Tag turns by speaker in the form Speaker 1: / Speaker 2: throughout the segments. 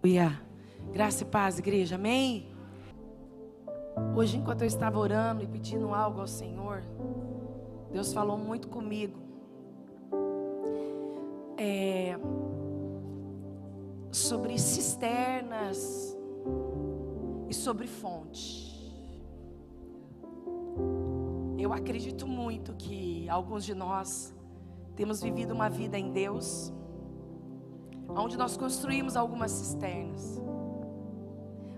Speaker 1: Aleluia. Graça e paz, igreja. Amém. Hoje, enquanto eu estava orando e pedindo algo ao Senhor, Deus falou muito comigo. É, sobre cisternas e sobre fonte. Eu acredito muito que alguns de nós temos vivido uma vida em Deus, onde nós construímos algumas cisternas,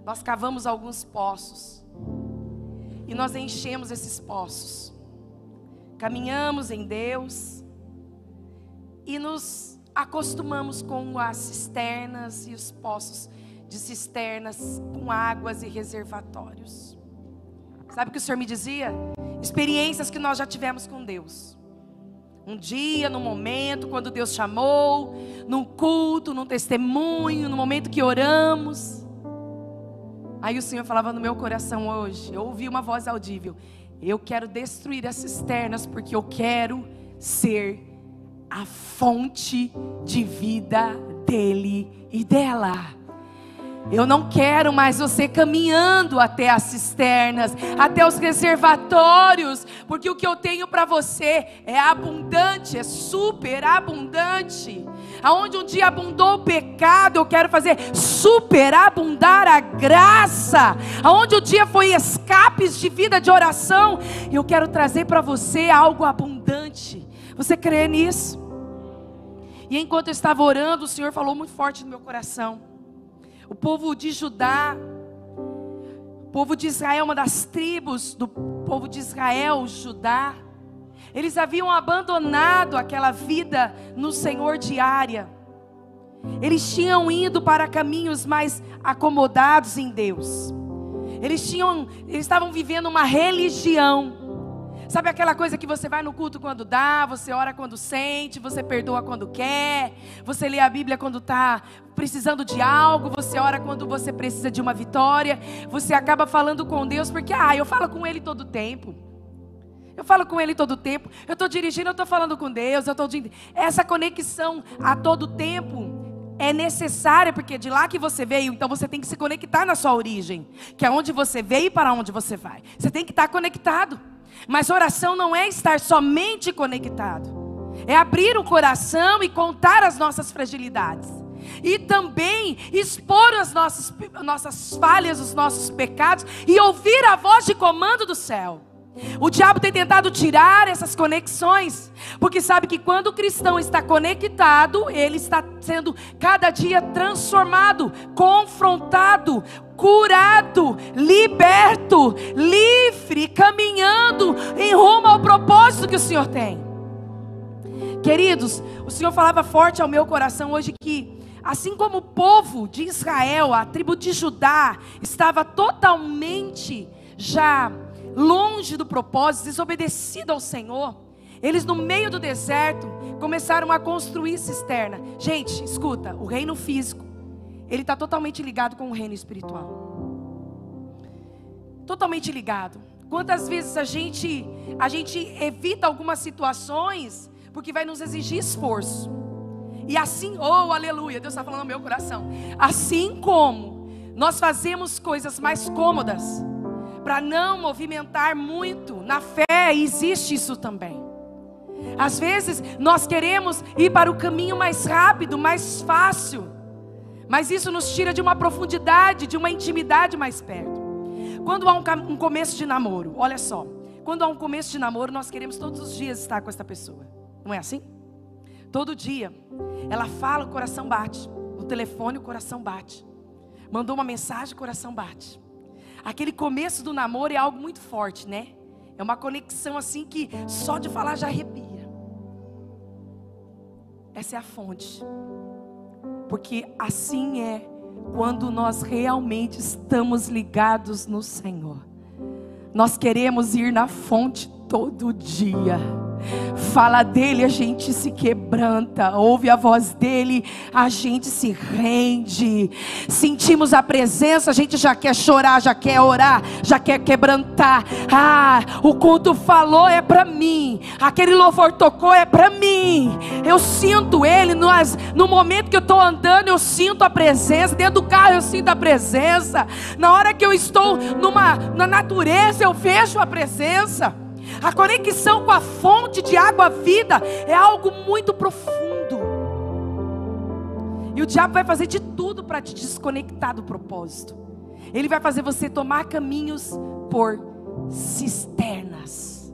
Speaker 1: nós cavamos alguns poços, e nós enchemos esses poços, caminhamos em Deus, e nos acostumamos com as cisternas e os poços de cisternas com águas e reservatórios. Sabe o que o Senhor me dizia? Experiências que nós já tivemos com Deus. Um dia, num momento, quando Deus chamou, num culto, num testemunho, no momento que oramos. Aí o Senhor falava no meu coração hoje, eu ouvi uma voz audível: Eu quero destruir as cisternas porque eu quero ser a fonte de vida dele e dela. Eu não quero mais você caminhando até as cisternas, até os reservatórios, porque o que eu tenho para você é abundante, é super abundante. Aonde um dia abundou o pecado, eu quero fazer superabundar a graça. Aonde o dia foi escapes de vida de oração, eu quero trazer para você algo abundante. Você crê nisso? E enquanto eu estava orando, o Senhor falou muito forte no meu coração. O povo de Judá, o povo de Israel, uma das tribos do povo de Israel, Judá, eles haviam abandonado aquela vida no Senhor diária. Eles tinham ido para caminhos mais acomodados em Deus. Eles tinham, eles estavam vivendo uma religião Sabe aquela coisa que você vai no culto quando dá, você ora quando sente, você perdoa quando quer, você lê a Bíblia quando está precisando de algo, você ora quando você precisa de uma vitória, você acaba falando com Deus porque, ah, eu falo com Ele todo tempo. Eu falo com Ele todo tempo. Eu estou dirigindo, eu estou falando com Deus. Eu estou essa conexão a todo tempo é necessária porque de lá que você veio, então você tem que se conectar na sua origem, que é onde você veio e para onde você vai. Você tem que estar conectado. Mas oração não é estar somente conectado, é abrir o coração e contar as nossas fragilidades. E também expor as nossas, nossas falhas, os nossos pecados e ouvir a voz de comando do céu. O diabo tem tentado tirar essas conexões, porque sabe que quando o cristão está conectado, ele está sendo cada dia transformado, confrontado, curado, liberto, livre, caminhando em rumo ao propósito que o Senhor tem. Queridos, o Senhor falava forte ao meu coração hoje que, assim como o povo de Israel, a tribo de Judá, estava totalmente já longe do propósito, desobedecido ao Senhor, eles no meio do deserto começaram a construir cisterna. Gente, escuta, o reino físico ele está totalmente ligado com o reino espiritual. Totalmente ligado. Quantas vezes a gente a gente evita algumas situações porque vai nos exigir esforço. E assim, oh aleluia, Deus está falando no meu coração. Assim como nós fazemos coisas mais cômodas para não movimentar muito, na fé existe isso também. Às vezes nós queremos ir para o caminho mais rápido, mais fácil. Mas isso nos tira de uma profundidade, de uma intimidade mais perto. Quando há um, um começo de namoro, olha só. Quando há um começo de namoro, nós queremos todos os dias estar com essa pessoa. Não é assim? Todo dia. Ela fala, o coração bate. No telefone, o coração bate. Mandou uma mensagem, o coração bate. Aquele começo do namoro é algo muito forte, né? É uma conexão assim que só de falar já arrepia. Essa é a fonte porque assim é quando nós realmente estamos ligados no Senhor. Nós queremos ir na fonte todo dia. Fala dele, a gente se quebranta. Ouve a voz dele, a gente se rende. Sentimos a presença, a gente já quer chorar, já quer orar, já quer quebrantar. Ah, o culto falou é para mim. Aquele louvor tocou é para mim. Eu sinto ele no, no momento que eu estou andando, eu sinto a presença. Dentro do carro eu sinto a presença. Na hora que eu estou numa na natureza, eu vejo a presença. A conexão com a fonte de água vida é algo muito profundo. E o diabo vai fazer de tudo para te desconectar do propósito. Ele vai fazer você tomar caminhos por cisternas.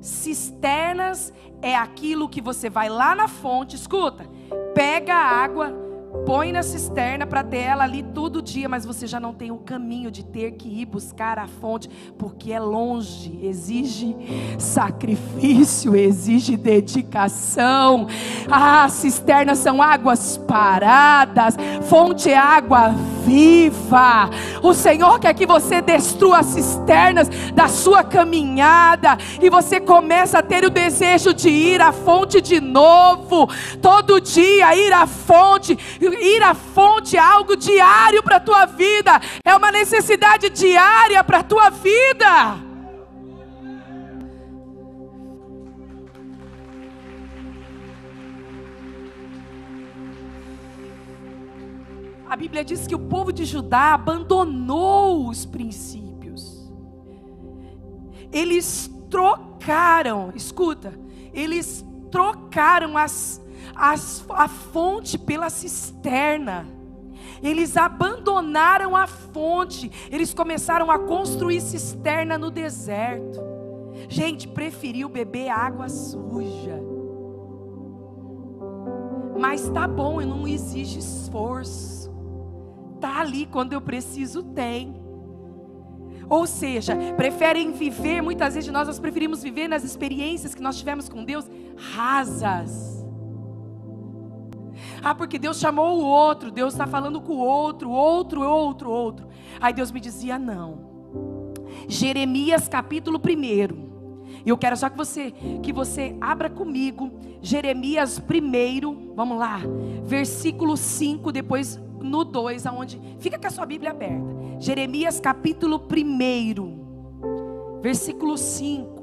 Speaker 1: Cisternas é aquilo que você vai lá na fonte, escuta, pega a água põe na cisterna para ter ela ali todo dia, mas você já não tem o caminho de ter que ir buscar a fonte, porque é longe, exige sacrifício, exige dedicação. Ah, cisternas são águas paradas, fonte é água viva. O Senhor quer que você destrua as cisternas da sua caminhada e você começa a ter o desejo de ir à fonte de novo, todo dia ir à fonte ir à fonte é algo diário para a tua vida, é uma necessidade diária para a tua vida. A Bíblia diz que o povo de Judá abandonou os princípios. Eles trocaram, escuta, eles trocaram as a fonte pela cisterna. Eles abandonaram a fonte, eles começaram a construir cisterna no deserto. Gente, preferiu beber água suja. Mas tá bom, não exige esforço. Tá ali quando eu preciso, tem. Ou seja, preferem viver, muitas vezes nós, nós preferimos viver nas experiências que nós tivemos com Deus rasas ah, porque Deus chamou o outro, Deus está falando com o outro, outro, outro, outro. Aí Deus me dizia: não. Jeremias capítulo 1. E eu quero só que você que você abra comigo Jeremias 1, vamos lá, versículo 5, depois no 2, aonde fica com a sua Bíblia aberta. Jeremias capítulo 1, versículo 5.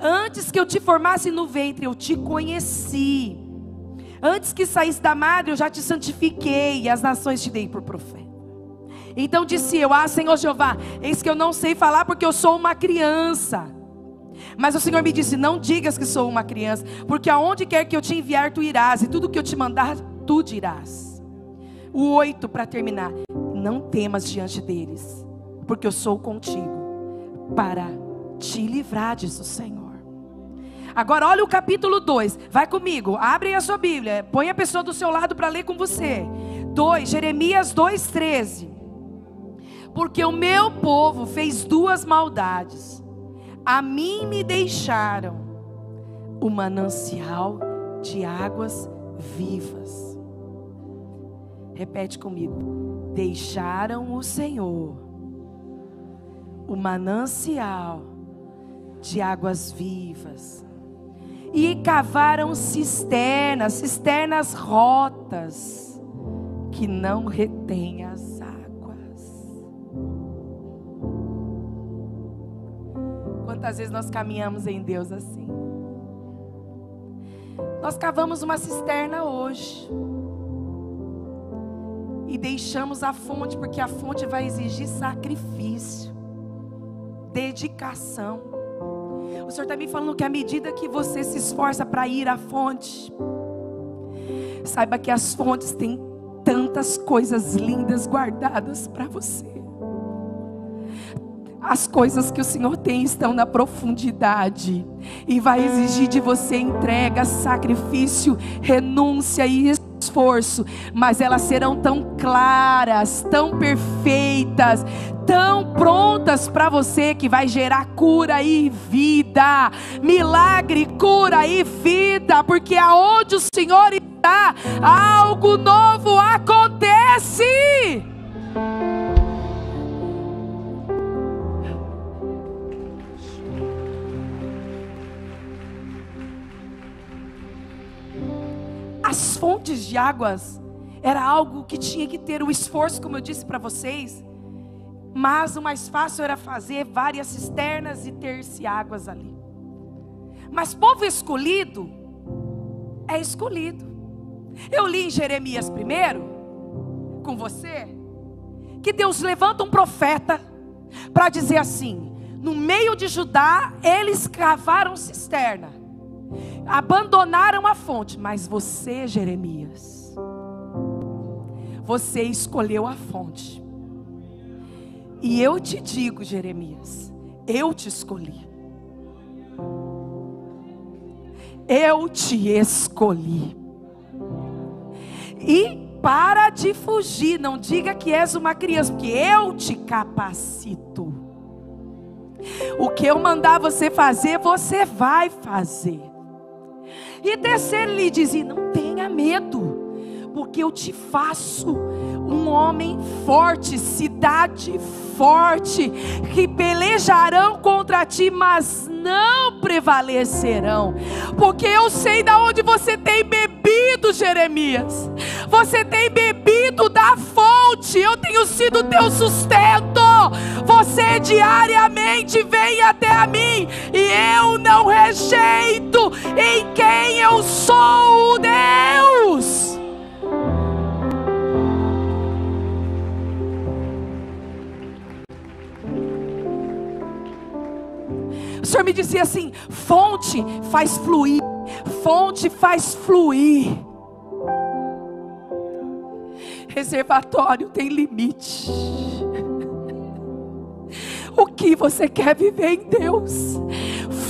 Speaker 1: Antes que eu te formasse no ventre, eu te conheci. Antes que saísse da madre, eu já te santifiquei e as nações te dei por profeta. Então disse eu: Ah, Senhor Jeová, eis que eu não sei falar porque eu sou uma criança. Mas o Senhor me disse: Não digas que sou uma criança, porque aonde quer que eu te enviar, tu irás, e tudo que eu te mandar, tu dirás. O oito, para terminar: Não temas diante deles, porque eu sou contigo, para te livrar, diz o Senhor. Agora olha o capítulo 2. Vai comigo. Abre a sua Bíblia. Põe a pessoa do seu lado para ler com você. 2, Jeremias 2:13. Porque o meu povo fez duas maldades. A mim me deixaram o manancial de águas vivas. Repete comigo. Deixaram o Senhor o manancial de águas vivas e cavaram cisternas, cisternas rotas, que não retêm as águas. Quantas vezes nós caminhamos em Deus assim? Nós cavamos uma cisterna hoje e deixamos a fonte, porque a fonte vai exigir sacrifício, dedicação. O Senhor está me falando que à medida que você se esforça para ir à fonte, saiba que as fontes têm tantas coisas lindas guardadas para você. As coisas que o Senhor tem estão na profundidade e vai exigir de você entrega, sacrifício, renúncia e esforço, mas elas serão tão claras, tão perfeitas, tão prontas para você que vai gerar cura e vida, milagre, cura e vida, porque aonde o Senhor está, algo novo acontece. As fontes de águas era algo que tinha que ter o um esforço, como eu disse para vocês mas o mais fácil era fazer várias cisternas e ter-se águas ali. Mas povo escolhido é escolhido. Eu li em Jeremias primeiro, com você, que Deus levanta um profeta para dizer assim: no meio de Judá, eles cavaram cisterna, abandonaram a fonte, mas você, Jeremias, você escolheu a fonte. E eu te digo, Jeremias, eu te escolhi. Eu te escolhi. E para de fugir, não diga que és uma criança, porque eu te capacito. O que eu mandar você fazer, você vai fazer. E terceiro, lhe dizia: não tenha medo, porque eu te faço um homem forte, cidade forte, que pelejarão contra ti, mas não prevalecerão, porque eu sei da onde você tem bebido, Jeremias. Você tem bebido da fonte, eu tenho sido teu sustento. Você diariamente vem até a mim e eu não rejeito em quem eu sou, Deus. Senhor me dizia assim: fonte faz fluir, fonte faz fluir. Reservatório tem limite. O que você quer viver em Deus?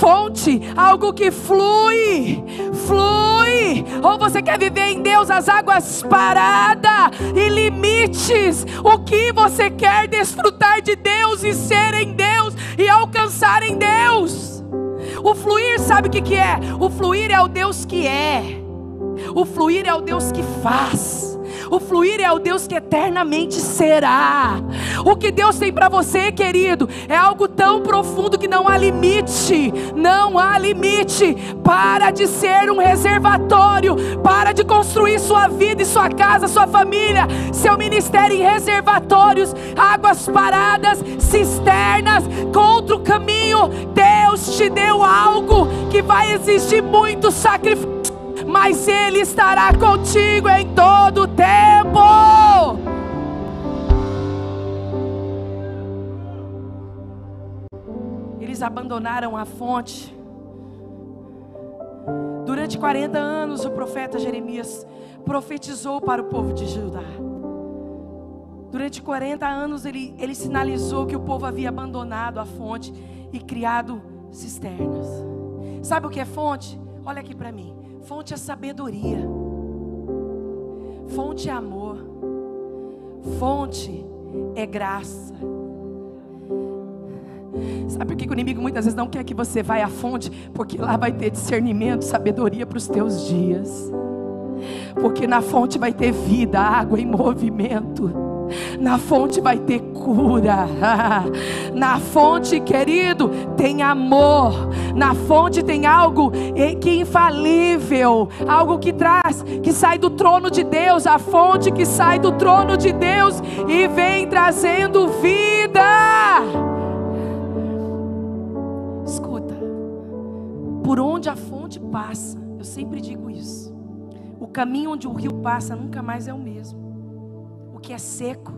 Speaker 1: Fonte, algo que flui, flui. Ou você quer viver em Deus as águas paradas e limites? O que você quer desfrutar de Deus e ser em Deus e alcançar em Deus? O fluir, sabe o que, que é? O fluir é o Deus que é, o fluir é o Deus que faz. O fluir é o Deus que eternamente será. O que Deus tem para você, querido, é algo tão profundo que não há limite. Não há limite. Para de ser um reservatório. Para de construir sua vida e sua casa, sua família, seu ministério em reservatórios, águas paradas, cisternas, contra o caminho. Deus te deu algo que vai exigir muito sacrifício mas Ele estará contigo em todo abandonaram a fonte. Durante 40 anos, o profeta Jeremias profetizou para o povo de Judá. Durante 40 anos, ele, ele sinalizou que o povo havia abandonado a fonte e criado cisternas. Sabe o que é fonte? Olha aqui para mim. Fonte é sabedoria. Fonte é amor. Fonte é graça. Sabe por que o inimigo muitas vezes não quer que você vá à fonte? Porque lá vai ter discernimento, sabedoria para os teus dias. Porque na fonte vai ter vida, água em movimento. Na fonte vai ter cura. Na fonte, querido, tem amor. Na fonte tem algo que é infalível, algo que traz, que sai do trono de Deus, a fonte que sai do trono de Deus e vem trazendo vida. Por onde a fonte passa, eu sempre digo isso. O caminho onde o rio passa nunca mais é o mesmo que é seco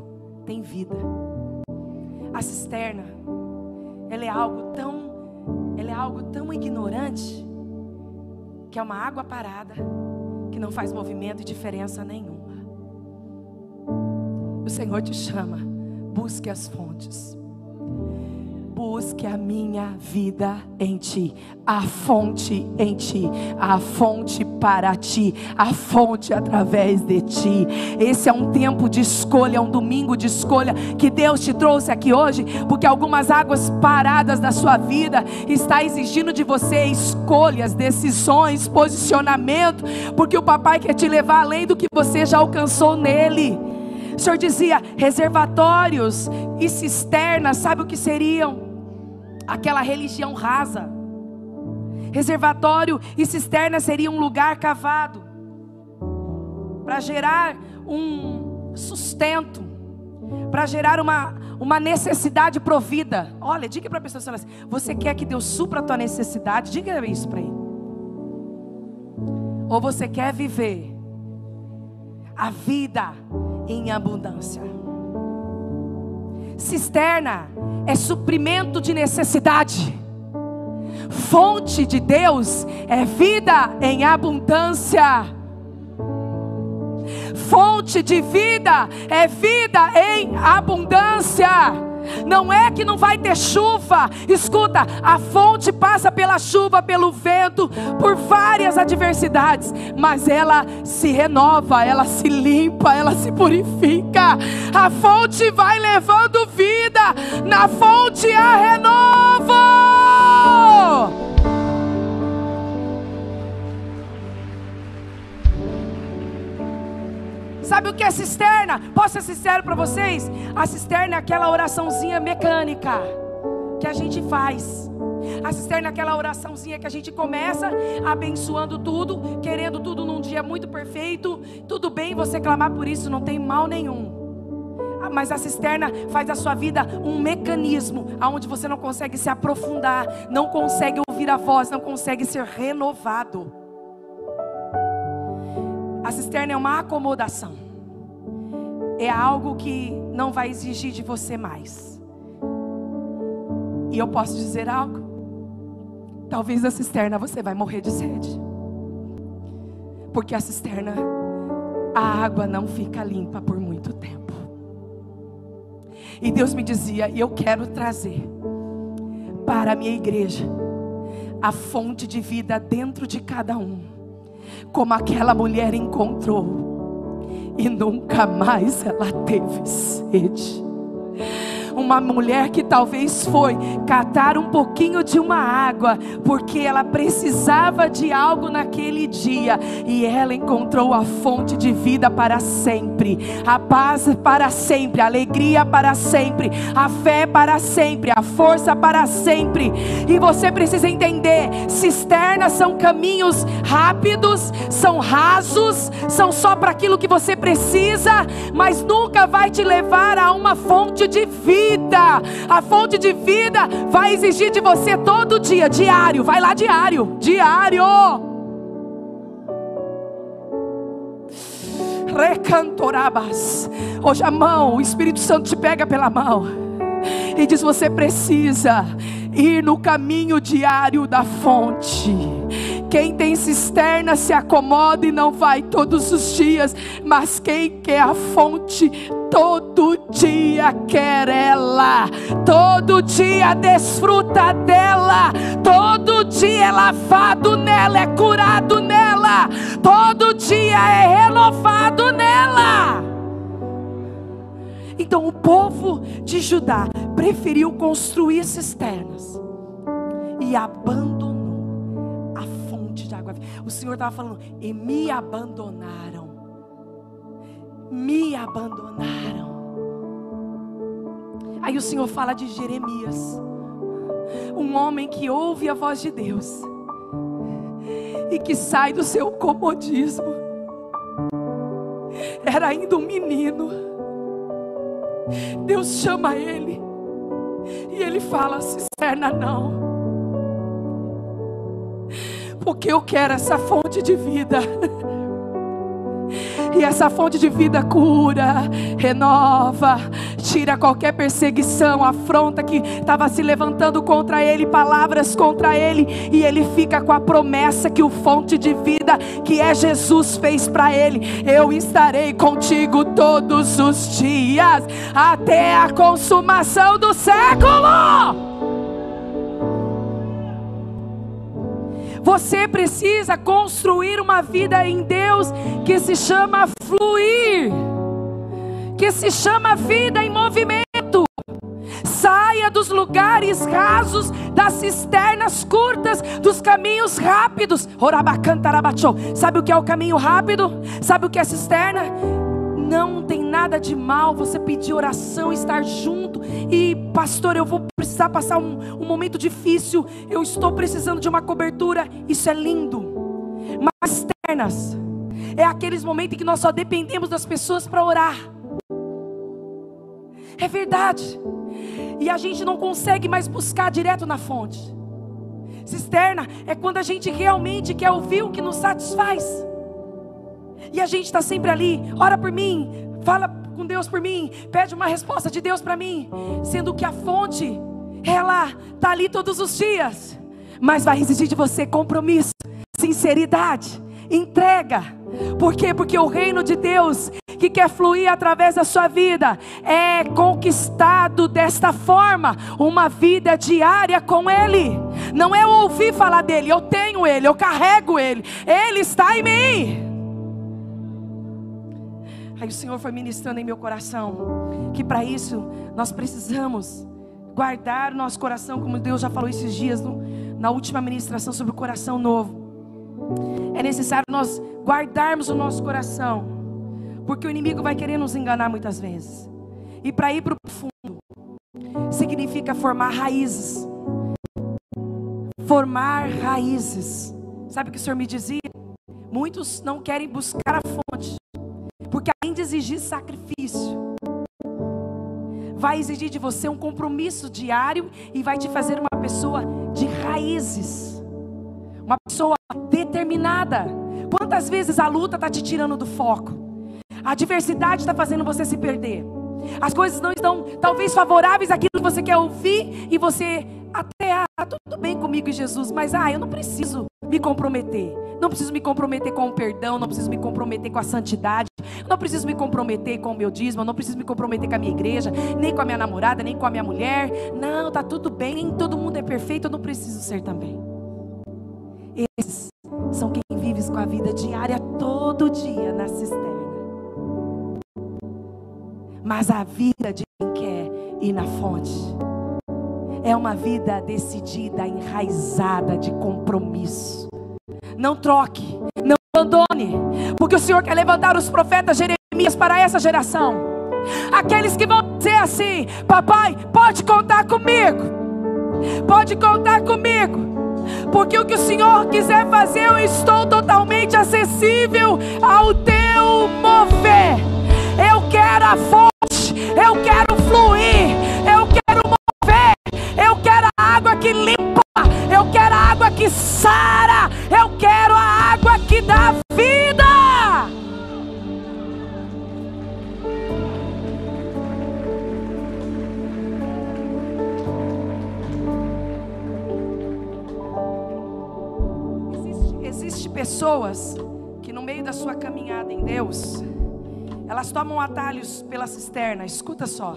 Speaker 1: tem vida. A cisterna, ela é algo tão, ela é algo tão ignorante que é uma água parada que não faz movimento e diferença nenhuma. O Senhor te chama, busque as fontes busque a minha vida em ti, a fonte em ti, a fonte para ti, a fonte através de ti. Esse é um tempo de escolha, um domingo de escolha que Deus te trouxe aqui hoje, porque algumas águas paradas da sua vida está exigindo de você escolhas, decisões, posicionamento, porque o papai quer te levar além do que você já alcançou nele. O Senhor dizia: reservatórios e cisternas, sabe o que seriam? Aquela religião rasa. Reservatório e cisterna seria um lugar cavado. para gerar um sustento, para gerar uma, uma necessidade provida. Olha, diga para a pessoa assim: você quer que Deus supra a tua necessidade? Diga isso para ele. Ou você quer viver a vida em abundância? Cisterna é suprimento de necessidade. Fonte de Deus é vida em abundância. Fonte de vida é vida em abundância. Não é que não vai ter chuva. Escuta, a fonte passa pela chuva, pelo vento, por várias adversidades, mas ela se renova, ela se limpa, ela se purifica. A fonte vai levando vida, na fonte há renovo. Que é cisterna? Posso ser sincero para vocês? A cisterna é aquela oraçãozinha mecânica que a gente faz. A cisterna é aquela oraçãozinha que a gente começa abençoando tudo, querendo tudo num dia muito perfeito. Tudo bem você clamar por isso, não tem mal nenhum. Ah, mas a cisterna faz da sua vida um mecanismo aonde você não consegue se aprofundar, não consegue ouvir a voz, não consegue ser renovado. A cisterna é uma acomodação. É algo que não vai exigir de você mais. E eu posso dizer algo? Talvez a cisterna você vai morrer de sede. Porque a cisterna, a água não fica limpa por muito tempo. E Deus me dizia: eu quero trazer para a minha igreja a fonte de vida dentro de cada um como aquela mulher encontrou, e nunca mais ela teve sede uma mulher que talvez foi catar um pouquinho de uma água, porque ela precisava de algo naquele dia, e ela encontrou a fonte de vida para sempre, a paz para sempre, a alegria para sempre, a fé para sempre, a força para sempre. E você precisa entender: cisternas são caminhos rápidos, são rasos, são só para aquilo que você precisa, mas nunca vai te levar a uma fonte de vida. A fonte de vida vai exigir de você todo dia, diário. Vai lá diário, diário. Recantorabas. Hoje a mão, o Espírito Santo te pega pela mão e diz: Você precisa ir no caminho diário da fonte. Quem tem cisterna se acomoda e não vai todos os dias, mas quem quer a fonte todo dia quer ela, todo dia desfruta dela, todo dia é lavado nela, é curado nela, todo dia é renovado nela. Então o povo de Judá preferiu construir cisternas e abandonou O Senhor estava falando, e me abandonaram me abandonaram. Aí o Senhor fala de Jeremias, um homem que ouve a voz de Deus e que sai do seu comodismo. Era ainda um menino. Deus chama ele e ele fala: cisterna não. Porque eu quero essa fonte de vida. E essa fonte de vida cura, renova, tira qualquer perseguição, afronta que estava se levantando contra ele, palavras contra ele, e ele fica com a promessa que o fonte de vida, que é Jesus, fez para ele: Eu estarei contigo todos os dias, até a consumação do século. Você precisa construir uma vida em Deus que se chama fluir, que se chama vida em movimento. Saia dos lugares rasos, das cisternas curtas, dos caminhos rápidos. Sabe o que é o caminho rápido? Sabe o que é cisterna? Não tem nada de mal você pedir oração, estar junto. E, pastor, eu vou precisar passar um, um momento difícil, eu estou precisando de uma cobertura, isso é lindo. Mas externas, é aqueles momentos em que nós só dependemos das pessoas para orar. É verdade. E a gente não consegue mais buscar direto na fonte. Cisterna é quando a gente realmente quer ouvir o que nos satisfaz. E a gente está sempre ali, ora por mim, fala com Deus por mim, pede uma resposta de Deus para mim, sendo que a fonte, ela está ali todos os dias, mas vai exigir de você compromisso, sinceridade, entrega. Por quê? Porque o reino de Deus que quer fluir através da sua vida é conquistado desta forma, uma vida diária com Ele. Não é eu ouvir falar dele, eu tenho Ele, eu carrego Ele, Ele está em mim. Aí o Senhor foi ministrando em meu coração que para isso nós precisamos guardar o nosso coração, como Deus já falou esses dias no, na última ministração sobre o coração novo. É necessário nós guardarmos o nosso coração, porque o inimigo vai querer nos enganar muitas vezes. E para ir para o fundo significa formar raízes. Formar raízes. Sabe o que o Senhor me dizia? Muitos não querem buscar a fonte, porque além de exigir sacrifício, vai exigir de você um compromisso diário e vai te fazer uma pessoa de raízes, uma pessoa determinada. Quantas vezes a luta está te tirando do foco? A adversidade está fazendo você se perder. As coisas não estão talvez favoráveis àquilo que você quer ouvir e você até ah, tudo bem comigo e Jesus, mas ah, eu não preciso me comprometer. Não preciso me comprometer com o perdão, não preciso me comprometer com a santidade, não preciso me comprometer com o meu dízimo, não preciso me comprometer com a minha igreja, nem com a minha namorada, nem com a minha mulher. Não, tá tudo bem, nem todo mundo é perfeito, eu não preciso ser também. Esses são quem vive com a vida diária todo dia na cisterna. Mas a vida de quem quer ir na fonte é uma vida decidida, enraizada de compromisso. Não troque, não abandone, porque o Senhor quer levantar os profetas Jeremias para essa geração. Aqueles que vão dizer assim: Papai, pode contar comigo, pode contar comigo, porque o que o Senhor quiser fazer, eu estou totalmente acessível ao teu mover. Eu quero a fonte, eu quero fluir, pessoas que no meio da sua caminhada em Deus, elas tomam atalhos pela cisterna. Escuta só.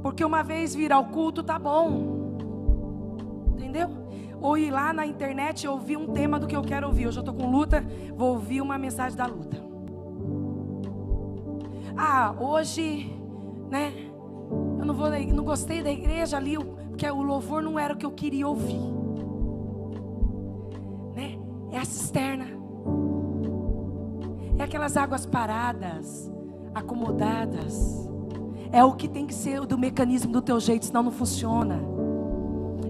Speaker 1: Porque uma vez vir ao culto tá bom. Entendeu? Ou ir lá na internet e ouvir um tema do que eu quero ouvir. Hoje eu estou com luta, vou ouvir uma mensagem da luta. Ah, hoje, né? Eu não vou, não gostei da igreja ali, porque o louvor não era o que eu queria ouvir. É a cisterna. É aquelas águas paradas, acomodadas. É o que tem que ser do mecanismo do teu jeito, senão não funciona.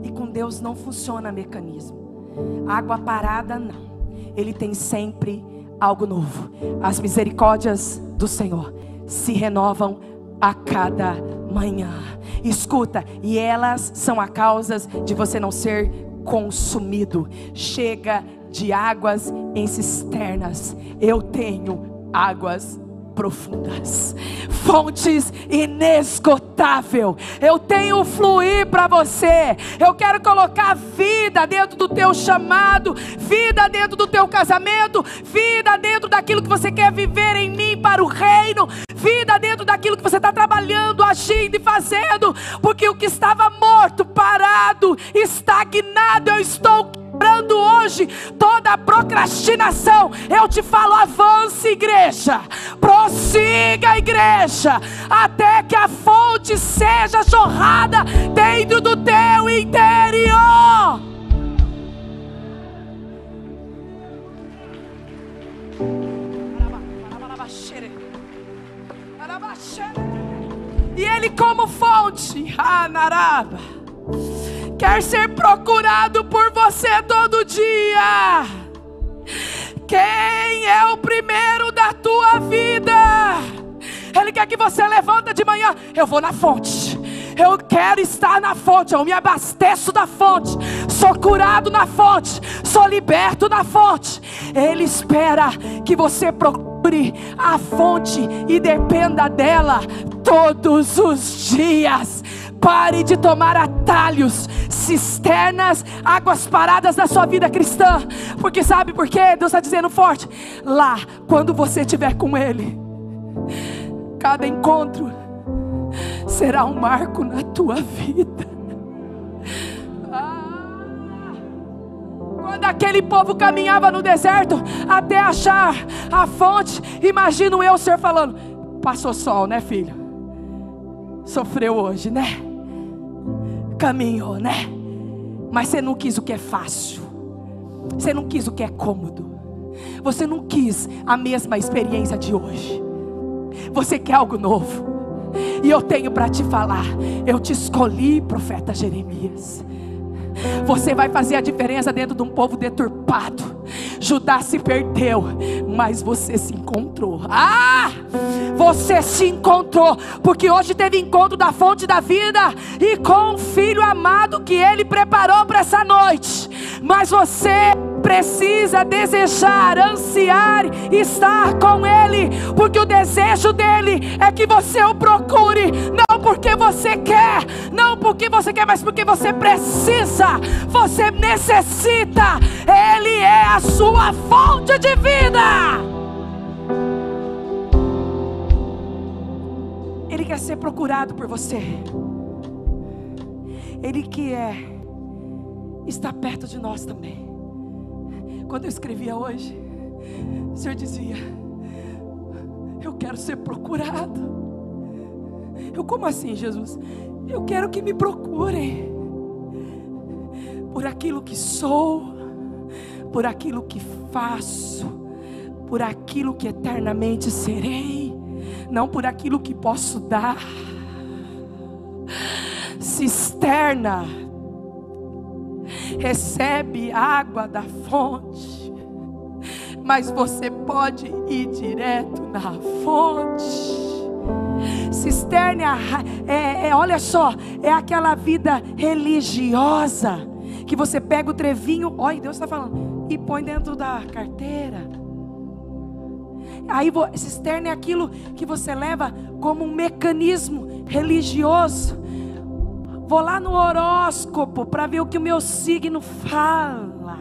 Speaker 1: E com Deus não funciona mecanismo. Água parada, não. Ele tem sempre algo novo. As misericórdias do Senhor se renovam a cada manhã. Escuta, e elas são a causa de você não ser consumido. Chega de águas em cisternas. Eu tenho águas profundas, fontes inesgotável. Eu tenho fluir para você. Eu quero colocar vida dentro do teu chamado, vida dentro do teu casamento, vida dentro daquilo que você quer viver em mim para o reino, vida dentro daquilo que você está trabalhando, agindo e fazendo, porque o que estava morto, parado, estagnado, eu estou quebrando hoje toda a procrastinação. Eu te falo, avance, igreja, prossiga, igreja, até que a fonte seja jorrada dentro do teu interior. E ele como fonte, Anaraba quer ser procurado por você todo dia, Quem é o primeiro da tua vida? Ele quer que você levanta de manhã. Eu vou na fonte. Eu quero estar na fonte. Eu me abasteço da fonte. Sou curado na fonte. Sou liberto na fonte. Ele espera que você procure a fonte e dependa dela todos os dias. Pare de tomar atalhos, cisternas, águas paradas na sua vida cristã. Porque sabe por quê? Deus está dizendo forte. Lá, quando você estiver com Ele, cada encontro será um marco na tua vida. Ah, quando aquele povo caminhava no deserto até achar a fonte, imagino eu ser falando: passou sol, né, filho? Sofreu hoje, né? Caminhou, né? Mas você não quis o que é fácil. Você não quis o que é cômodo. Você não quis a mesma experiência de hoje. Você quer algo novo. E eu tenho para te falar: eu te escolhi, profeta Jeremias. Você vai fazer a diferença dentro de um povo deturpado. Judá se perdeu, mas você se encontrou. Ah! Você se encontrou, porque hoje teve encontro da fonte da vida e com o filho amado que ele preparou para essa noite. Mas você precisa desejar, ansiar, estar com Ele, porque o desejo dele é que você o procure, não porque você quer, não porque você quer, mas porque você precisa, você necessita, Ele é a sua fonte de vida. Ele quer ser procurado por você. Ele quer estar perto de nós também. Quando eu escrevia hoje, o Senhor dizia: Eu quero ser procurado. Eu, como assim, Jesus? Eu quero que me procurem por aquilo que sou, por aquilo que faço, por aquilo que eternamente serei, não por aquilo que posso dar. Cisterna recebe água da fonte, mas você pode ir direto na fonte. Cisterna é, é, olha só, é aquela vida religiosa que você pega o trevinho, olha, Deus está falando, e põe dentro da carteira. Aí cisterna é aquilo que você leva como um mecanismo religioso Vou lá no horóscopo para ver o que o meu signo fala.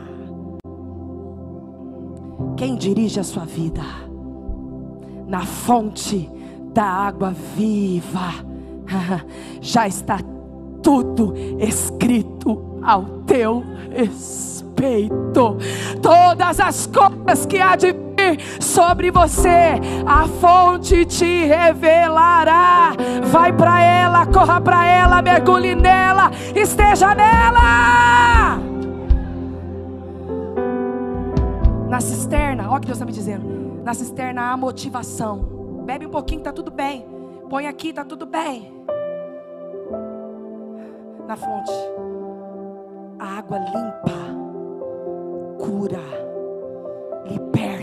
Speaker 1: Quem dirige a sua vida? Na fonte da água viva. Já está tudo escrito ao teu respeito. Todas as coisas que há de sobre você, a fonte te revelará. Vai para ela, corra para ela, mergulhe nela, esteja nela. Na cisterna, olha o que Deus está me dizendo. Na cisterna há motivação. Bebe um pouquinho, está tudo bem. Põe aqui, está tudo bem. Na fonte, a água limpa, cura, liberta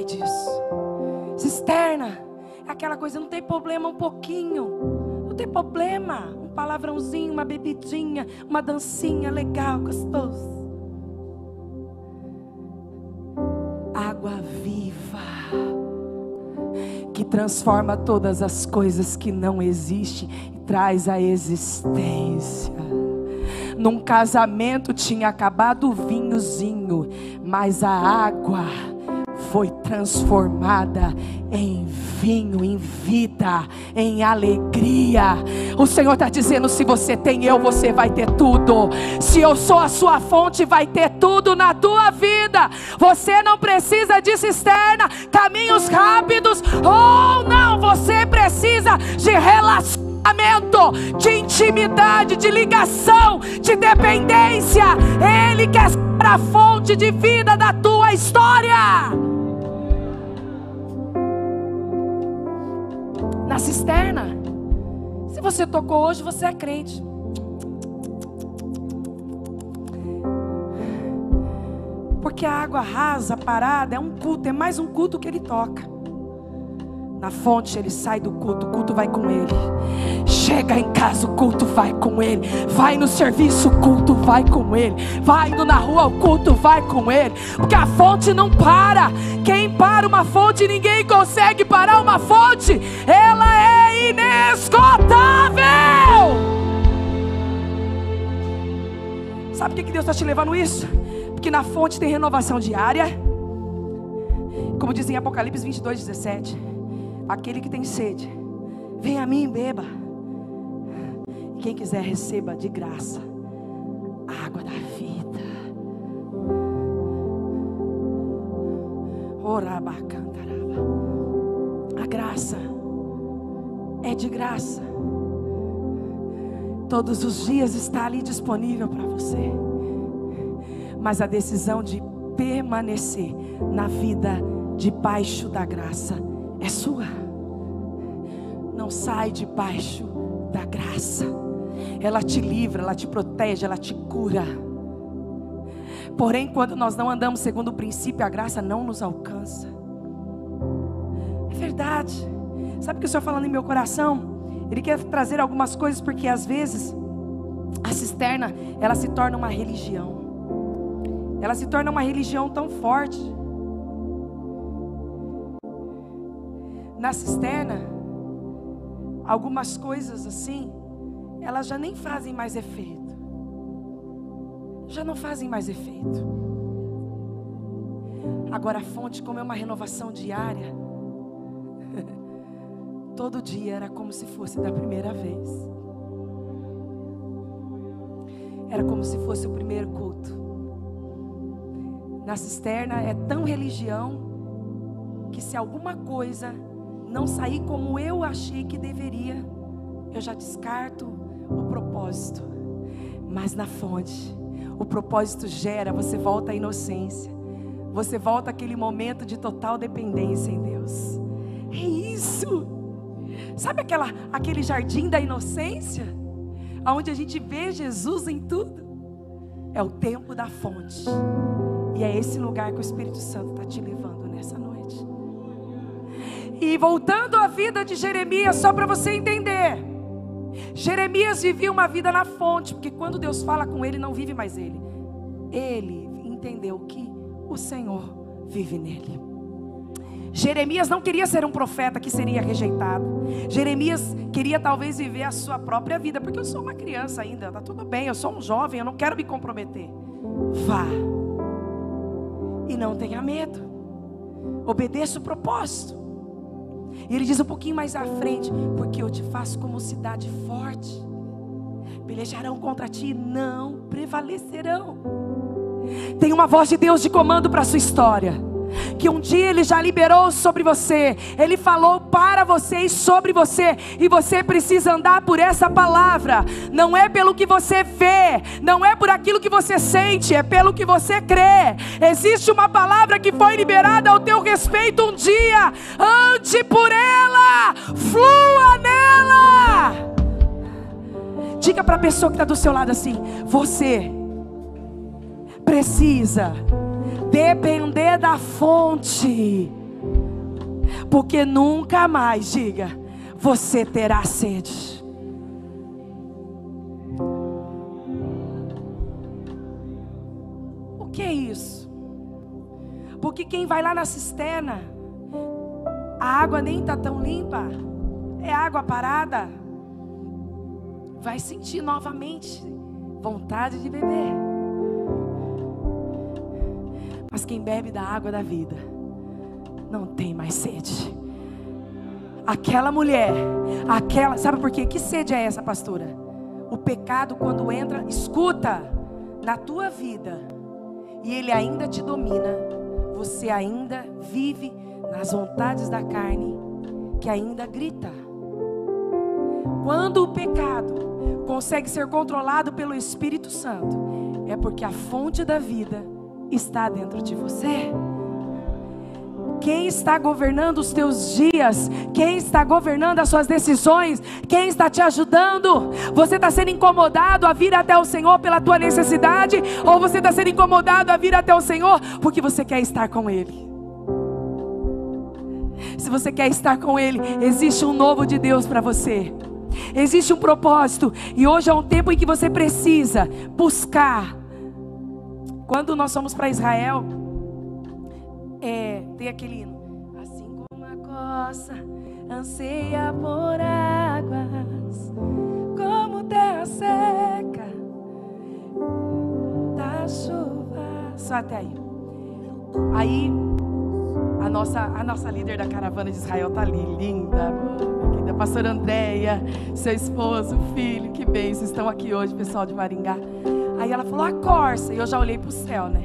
Speaker 1: Sai disso. Cisterna é aquela coisa, não tem problema um pouquinho. Não tem problema. Um palavrãozinho, uma bebidinha, uma dancinha legal, gostoso. Água viva que transforma todas as coisas que não existem e traz a existência. Num casamento tinha acabado o vinhozinho, mas a água foi transformada em vinho, em vida, em alegria. O Senhor está dizendo: se você tem eu, você vai ter tudo. Se eu sou a sua fonte, vai ter tudo na tua vida. Você não precisa de cisterna, caminhos rápidos, ou não, você precisa de relacionamento de intimidade, de ligação, de dependência. Ele quer ser a fonte de vida da tua história. Na cisterna. Se você tocou hoje, você é crente. que a água rasa, parada, é um culto, é mais um culto que ele toca. Na fonte ele sai do culto, o culto vai com ele. Chega em casa, o culto vai com ele. Vai no serviço, o culto vai com ele. Vai indo na rua, o culto vai com ele. Porque a fonte não para. Quem para uma fonte, ninguém consegue parar uma fonte. Ela é inesgotável. Sabe por que Deus está te levando isso? Porque na fonte tem renovação diária. Como diz em Apocalipse 22, 17 aquele que tem sede, venha a mim e beba. E quem quiser, receba de graça a água da vida. A graça é de graça. Todos os dias está ali disponível para você. Mas a decisão de permanecer na vida debaixo da graça é sua não sai debaixo da graça. Ela te livra, ela te protege, ela te cura. Porém, quando nós não andamos segundo o princípio, a graça não nos alcança. Verdade. Sabe o que o Senhor falando em meu coração? Ele quer trazer algumas coisas porque às vezes a cisterna, ela se torna uma religião. Ela se torna uma religião tão forte. Na cisterna, algumas coisas assim, elas já nem fazem mais efeito. Já não fazem mais efeito. Agora a fonte, como é uma renovação diária, todo dia era como se fosse da primeira vez. Era como se fosse o primeiro culto. Na cisterna é tão religião que se alguma coisa não sair como eu achei que deveria, eu já descarto o propósito. Mas na fonte, o propósito gera, você volta à inocência. Você volta àquele momento de total dependência em Deus. É isso. Sabe aquela, aquele jardim da inocência? Onde a gente vê Jesus em tudo? É o tempo da fonte. E é esse lugar que o Espírito Santo está te levando nessa noite. E voltando à vida de Jeremias, só para você entender. Jeremias vivia uma vida na fonte, porque quando Deus fala com ele, não vive mais ele. Ele entendeu que o Senhor vive nele. Jeremias não queria ser um profeta que seria rejeitado. Jeremias queria talvez viver a sua própria vida, porque eu sou uma criança ainda, tá tudo bem, eu sou um jovem, eu não quero me comprometer. Vá. E não tenha medo. Obedeça o propósito. E ele diz um pouquinho mais à frente: Porque eu te faço como cidade forte, pelejarão contra ti e não prevalecerão. Tem uma voz de Deus de comando para a sua história que um dia Ele já liberou sobre você, Ele falou para você e sobre você, e você precisa andar por essa palavra, não é pelo que você vê, não é por aquilo que você sente, é pelo que você crê. Existe uma palavra que foi liberada ao teu respeito um dia, ande por ela, flua nela. Diga para a pessoa que está do seu lado assim: você precisa depender da fonte, porque nunca mais, diga, você terá sede. O que é isso? Porque quem vai lá na cisterna, a água nem está tão limpa, é água parada, vai sentir novamente vontade de beber. Mas quem bebe da água da vida não tem mais sede. Aquela mulher, aquela, sabe por quê? Que sede é essa, pastora? O pecado quando entra, escuta na tua vida e ele ainda te domina, você ainda vive nas vontades da carne que ainda grita. Quando o pecado consegue ser controlado pelo Espírito Santo, é porque a fonte da vida está dentro de você. quem está governando os teus dias, quem está governando as suas decisões, quem está te ajudando. Você está sendo incomodado a vir até o Senhor pela tua necessidade, ou você está sendo incomodado a vir até o Senhor porque você quer estar com Ele? Se você quer estar com Ele, existe um novo de Deus para você. Existe um propósito, e hoje é um tempo em que você precisa buscar. Quando nós fomos para Israel, é, tem aquele hino. Assim como a coça anseia por águas, como terra seca da chuva. Só até aí. Aí a nossa, a nossa líder da caravana de Israel tá ali, linda, querida pastora Andréia, seu esposo, filho, que bênção, estão aqui hoje, pessoal de Maringá. Aí ela falou, a Corsa, e eu já olhei para o céu, né?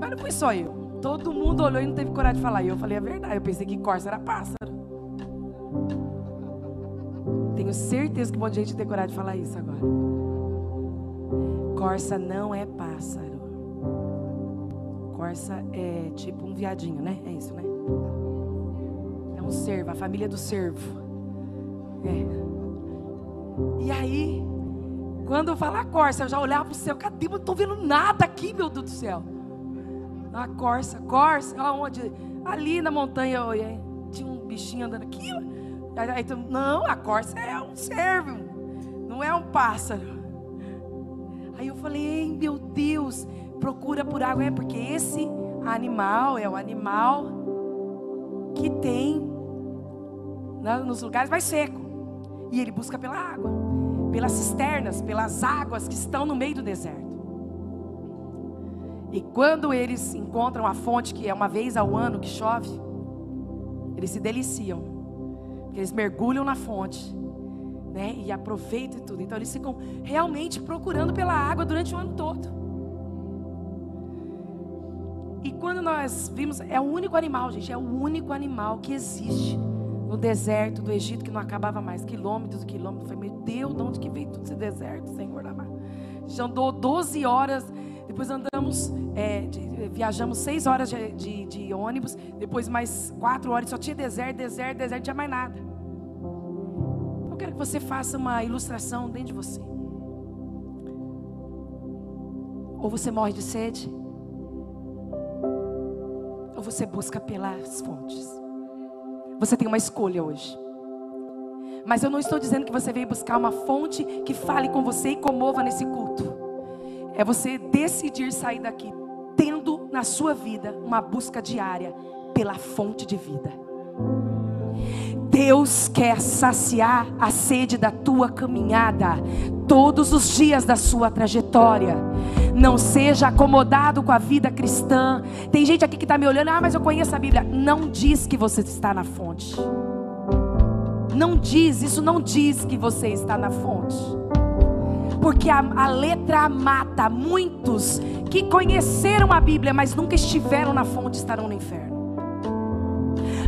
Speaker 1: Mas não foi só eu. Todo mundo olhou e não teve coragem de falar. E eu falei a verdade. Eu pensei que Corsa era pássaro. Tenho certeza que um monte de gente tem coragem de falar isso agora. Corsa não é pássaro. Corsa é tipo um viadinho, né? É isso, né? É um cervo, a família do cervo. É. E aí, quando eu falar Corsa, eu já olhava para o céu. Cadê? Eu não estou vendo nada aqui, meu Deus do céu. A Corsa, Corsa, aonde? Ali na montanha, eu, tinha um bichinho andando aqui. Aí, não, a Corsa é um cervo, não é um pássaro. Aí eu falei, meu Deus, procura por água. É porque esse animal é o animal que tem né, nos lugares mais secos. E ele busca pela água, pelas cisternas, pelas águas que estão no meio do deserto. E quando eles encontram a fonte, que é uma vez ao ano que chove, eles se deliciam. Porque eles mergulham na fonte, né? E aproveitam tudo. Então eles ficam realmente procurando pela água durante o ano todo. E quando nós vimos, é o único animal, gente, é o único animal que existe no deserto do Egito que não acabava mais, quilômetros e quilômetros. Foi, meu Deus, de onde que veio todo esse deserto, Senhor amado? Já andou 12 horas depois andamos, é, de, viajamos seis horas de, de, de, ônibus. Depois mais quatro horas, só tinha deserto, deserto, deserto, não tinha mais nada. Eu quero que você faça uma ilustração dentro de você. Ou você morre de sede, ou você busca pelas fontes. Você tem uma escolha hoje. Mas eu não estou dizendo que você veio buscar uma fonte que fale com você e comova nesse culto é você decidir sair daqui tendo na sua vida uma busca diária pela fonte de vida. Deus quer saciar a sede da tua caminhada todos os dias da sua trajetória. Não seja acomodado com a vida cristã. Tem gente aqui que está me olhando, ah, mas eu conheço a Bíblia. Não diz que você está na fonte. Não diz, isso não diz que você está na fonte porque a, a letra mata. Muitos que conheceram a Bíblia, mas nunca estiveram na fonte, estarão no inferno.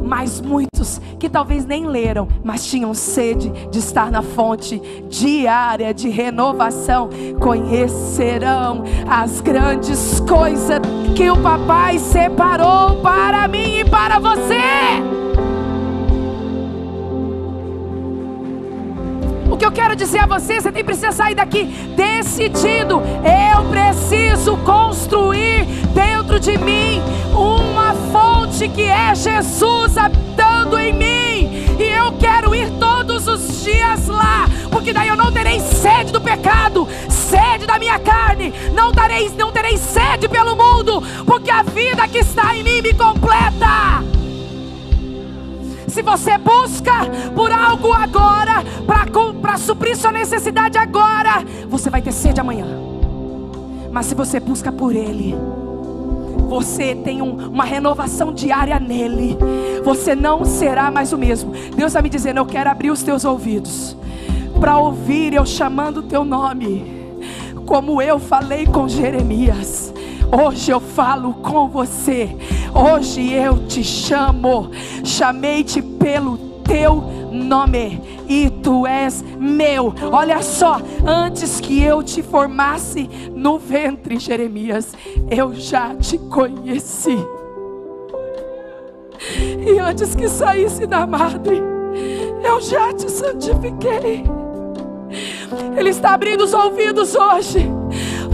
Speaker 1: Mas muitos que talvez nem leram, mas tinham sede de estar na fonte diária de renovação, conhecerão as grandes coisas que o Papai separou para mim e para você. O que eu quero dizer a você, você tem precisa sair daqui decidido. Eu preciso construir dentro de mim fonte que é Jesus habitando em mim. E eu quero ir todos os dias lá, porque daí eu não terei sede do pecado, sede da minha carne, não terei, não terei sede pelo mundo, porque a vida que está em mim me completa. Se você busca por algo agora, para suprir sua necessidade agora, você vai ter sede amanhã. Mas se você busca por Ele, você tem um, uma renovação diária nele, você não será mais o mesmo. Deus está me dizendo: Eu quero abrir os teus ouvidos para ouvir eu chamando o teu nome, como eu falei com Jeremias. Hoje eu falo com você. Hoje eu te chamo. Chamei-te pelo teu nome e tu és meu. Olha só, antes que eu te formasse no ventre, Jeremias, eu já te conheci. E antes que saísse da madre, eu já te santifiquei. Ele está abrindo os ouvidos hoje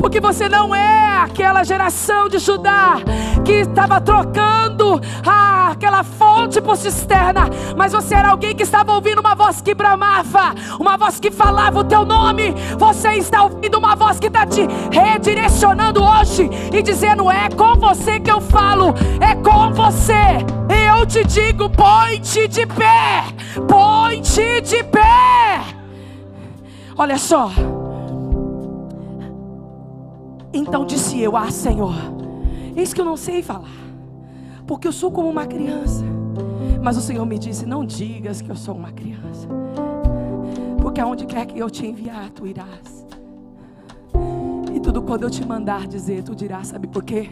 Speaker 1: porque você não é aquela geração de Judá que estava trocando ah, aquela fonte por cisterna, mas você era alguém que estava ouvindo uma voz que bramava, uma voz que falava o teu nome. Você está ouvindo uma voz que está te redirecionando hoje e dizendo: É com você que eu falo, é com você. Eu te digo: põe-te de pé, põe-te de pé. Olha só. Então disse eu: Ah, Senhor, eis que eu não sei falar, porque eu sou como uma criança. Mas o Senhor me disse: Não digas que eu sou uma criança, porque aonde quer que eu te enviar, tu irás. E tudo quando eu te mandar dizer, tu dirás, sabe por quê?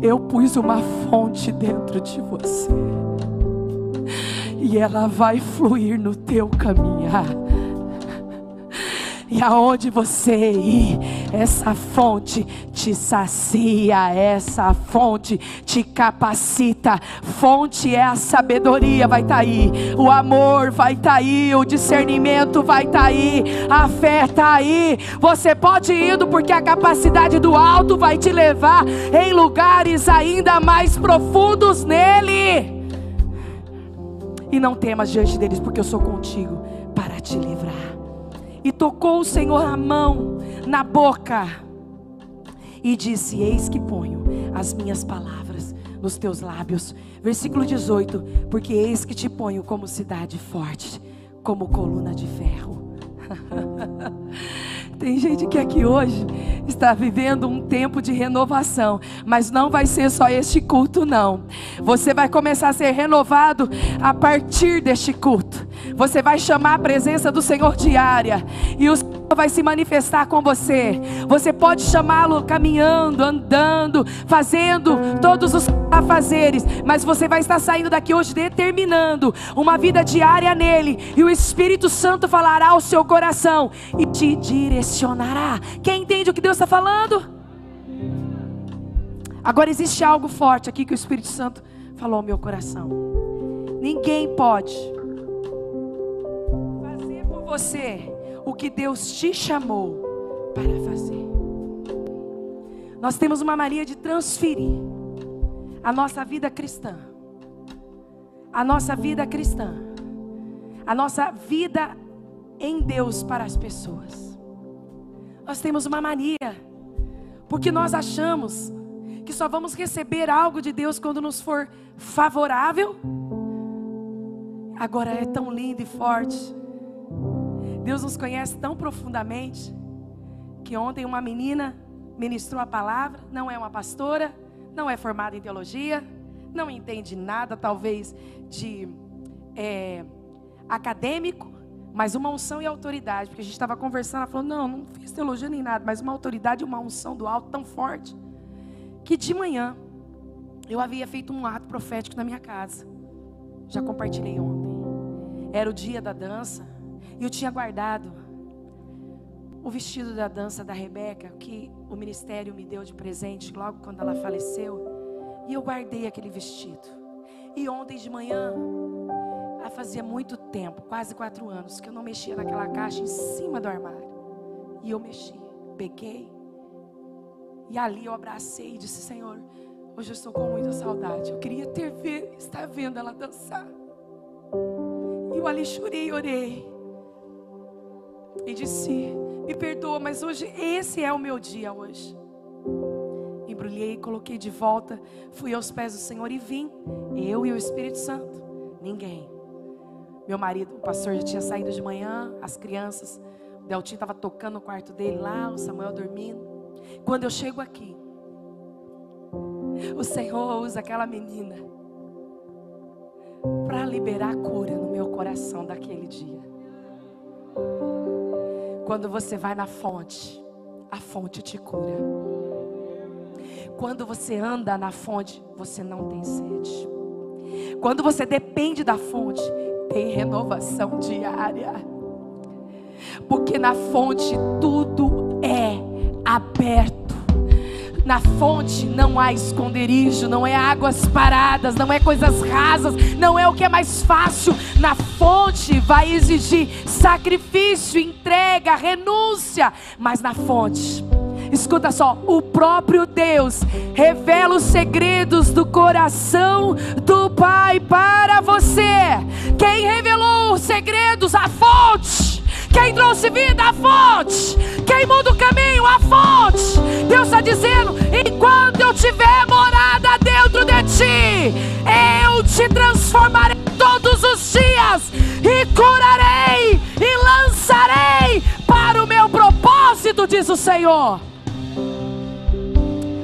Speaker 1: Eu pus uma fonte dentro de você, e ela vai fluir no teu caminhar. E aonde você ir, essa fonte te sacia, essa fonte te capacita. Fonte é a sabedoria, vai estar tá aí. O amor vai estar tá aí, o discernimento vai estar tá aí, a fé está aí. Você pode ir indo porque a capacidade do alto vai te levar em lugares ainda mais profundos nele. E não temas diante deles, porque eu sou contigo para te livrar e tocou o Senhor a mão na boca e disse: Eis que ponho as minhas palavras nos teus lábios. Versículo 18: Porque eis que te ponho como cidade forte, como coluna de ferro. Tem gente que aqui hoje está vivendo um tempo de renovação, mas não vai ser só este culto, não. Você vai começar a ser renovado a partir deste culto. Você vai chamar a presença do Senhor diária e o Senhor vai se manifestar com você. Você pode chamá-lo caminhando, andando, fazendo todos os afazeres, mas você vai estar saindo daqui hoje determinando uma vida diária nele, e o Espírito Santo falará ao seu coração e te direcionará. Quem entende o que Deus está falando? Agora existe algo forte aqui que o Espírito Santo falou ao meu coração. Ninguém pode você o que Deus te chamou para fazer. Nós temos uma mania de transferir a nossa vida cristã, a nossa vida cristã, a nossa vida em Deus para as pessoas. Nós temos uma mania, porque nós achamos que só vamos receber algo de Deus quando nos for favorável. Agora é tão lindo e forte. Deus nos conhece tão profundamente que ontem uma menina ministrou a palavra, não é uma pastora, não é formada em teologia, não entende nada, talvez, de é, acadêmico, mas uma unção e autoridade. Porque a gente estava conversando, ela falou: não, não fiz teologia nem nada, mas uma autoridade uma unção do alto tão forte, que de manhã eu havia feito um ato profético na minha casa. Já compartilhei ontem. Era o dia da dança, e eu tinha guardado o vestido da dança da Rebeca, que o ministério me deu de presente logo quando ela faleceu. E eu guardei aquele vestido. E ontem de manhã, fazia muito tempo, quase quatro anos, que eu não mexia naquela caixa em cima do armário. E eu mexi, peguei. E ali eu abracei e disse: Senhor, hoje eu estou com muita saudade. Eu queria ter ver, estar vendo ela dançar. E eu ali chorei orei. E disse: Me perdoa, mas hoje esse é o meu dia hoje. Embrulhei, coloquei de volta, fui aos pés do Senhor e vim. Eu e o Espírito Santo. Ninguém. Meu marido, o pastor já tinha saído de manhã, as crianças, o Deltinho estava tocando no quarto dele lá, o Samuel dormindo. Quando eu chego aqui, o Senhor usa aquela menina para liberar cura no meu coração daquele dia. Quando você vai na fonte, a fonte te cura. Quando você anda na fonte, você não tem sede. Quando você depende da fonte, tem renovação diária. Porque na fonte tudo é aberto Na fonte não há esconderijo, não é águas paradas, não é coisas rasas, não é o que é mais fácil. Na fonte vai exigir sacrifício, entrega, renúncia, mas na fonte Escuta só, o próprio Deus revela os segredos do coração do Pai para você. Quem revelou os segredos? A fonte. Quem trouxe vida? A fonte. Quem muda o caminho? A fonte. Deus está dizendo: enquanto eu tiver morada dentro de ti, eu te transformarei todos os dias e curarei e lançarei para o meu propósito, diz o Senhor.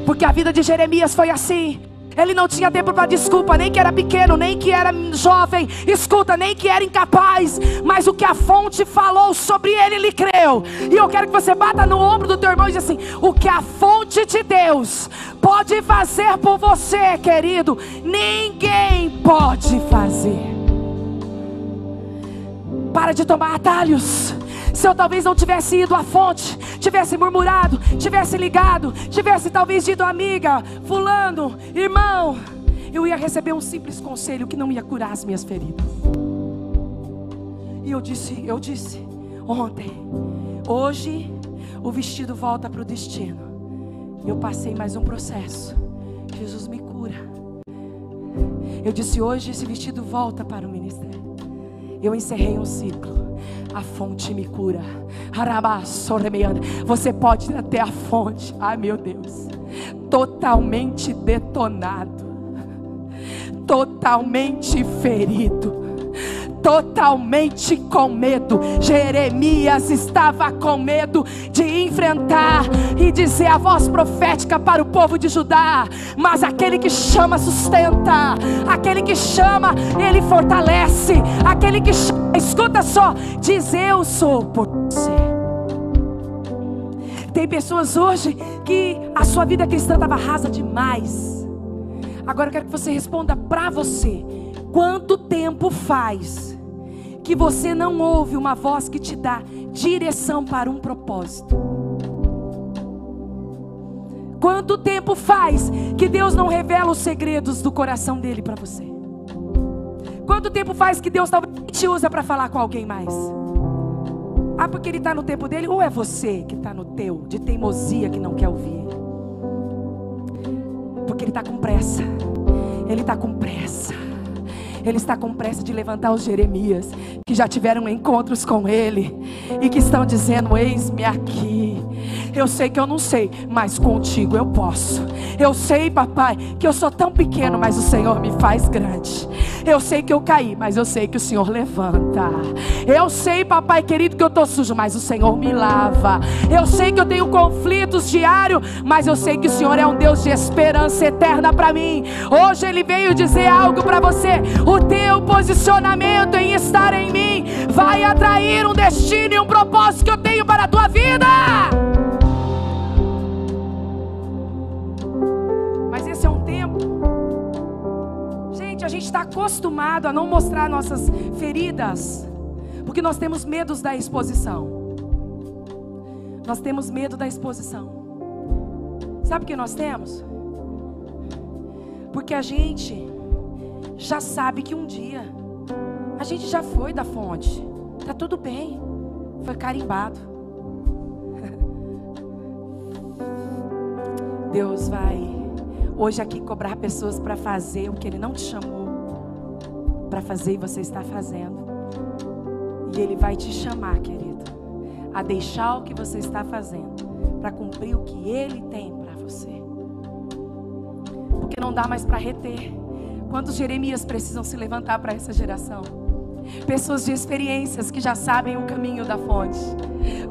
Speaker 1: Porque a vida de Jeremias foi assim. Ele não tinha tempo para desculpa, nem que era pequeno, nem que era jovem, escuta, nem que era incapaz, mas o que a fonte falou sobre ele, ele creu. E eu quero que você bata no ombro do teu irmão e diga assim: o que a fonte de Deus pode fazer por você, querido, ninguém pode fazer. Para de tomar atalhos. Se eu talvez não tivesse ido à fonte, tivesse murmurado, tivesse ligado, tivesse talvez dito amiga, fulano, irmão, eu ia receber um simples conselho que não ia curar as minhas feridas. E eu disse, eu disse ontem, hoje o vestido volta para o destino. Eu passei mais um processo. Jesus me cura. Eu disse hoje esse vestido volta para o ministério. Eu encerrei um ciclo a fonte me cura. Você pode ir até a fonte, ai meu Deus, totalmente detonado, totalmente ferido totalmente com medo. Jeremias estava com medo de enfrentar e dizer a voz profética para o povo de Judá. Mas aquele que chama, sustenta. Aquele que chama, ele fortalece. Aquele que chama, escuta só, diz: Eu sou por você. Tem pessoas hoje que a sua vida cristã estava rasa demais. Agora eu quero que você responda para você. Quanto tempo faz que você não ouve uma voz que te dá direção para um propósito? Quanto tempo faz que Deus não revela os segredos do coração dele para você? Quanto tempo faz que Deus talvez te usa para falar com alguém mais? Ah, porque ele está no tempo dele? Ou é você que está no teu, de teimosia que não quer ouvir? Porque ele está com pressa. Ele está com pressa. Ele está com pressa de levantar os Jeremias que já tiveram encontros com Ele e que estão dizendo: Eis-me aqui. Eu sei que eu não sei, mas contigo eu posso. Eu sei, papai, que eu sou tão pequeno, mas o Senhor me faz grande. Eu sei que eu caí, mas eu sei que o Senhor levanta. Eu sei, papai querido, que eu estou sujo, mas o Senhor me lava. Eu sei que eu tenho conflitos diários, mas eu sei que o Senhor é um Deus de esperança eterna para mim. Hoje Ele veio dizer algo para você. O teu posicionamento em estar em mim vai atrair um destino e um propósito que eu tenho para a tua vida. A gente está acostumado a não mostrar nossas feridas, porque nós temos medos da exposição. Nós temos medo da exposição. Sabe o que nós temos? Porque a gente já sabe que um dia a gente já foi da fonte. Tá tudo bem. Foi carimbado. Deus vai hoje aqui cobrar pessoas para fazer o que Ele não te chamou para fazer e você está fazendo. E Ele vai te chamar, querido, a deixar o que você está fazendo para cumprir o que Ele tem para você. Porque não dá mais para reter. Quantos Jeremias precisam se levantar para essa geração? Pessoas de experiências que já sabem o caminho da fonte.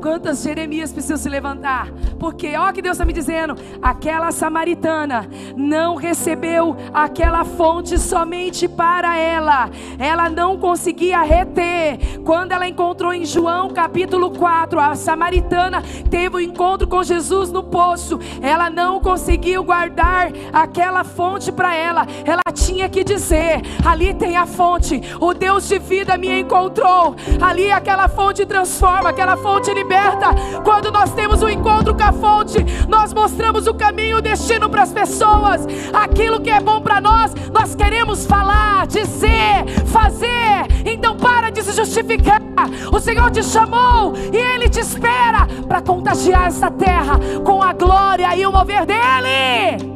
Speaker 1: Quantas Jeremias precisam se levantar? Porque, ó, que Deus está me dizendo: aquela samaritana não recebeu aquela fonte somente para ela, ela não conseguia reter. Quando ela encontrou em João capítulo 4, a samaritana teve o um encontro com Jesus no poço, ela não conseguiu guardar aquela fonte para ela, ela tinha que dizer: ali tem a fonte, o Deus de vida me encontrou, ali aquela fonte transforma, aquela fonte liberta. Quando nós temos um encontro com a fonte, nós mostramos o caminho, o destino para as pessoas, aquilo que é bom para nós, nós queremos falar, dizer, fazer. Então para de se justificar. O Senhor te chamou e Ele te espera para contagiar essa terra com a glória e o mover dEle.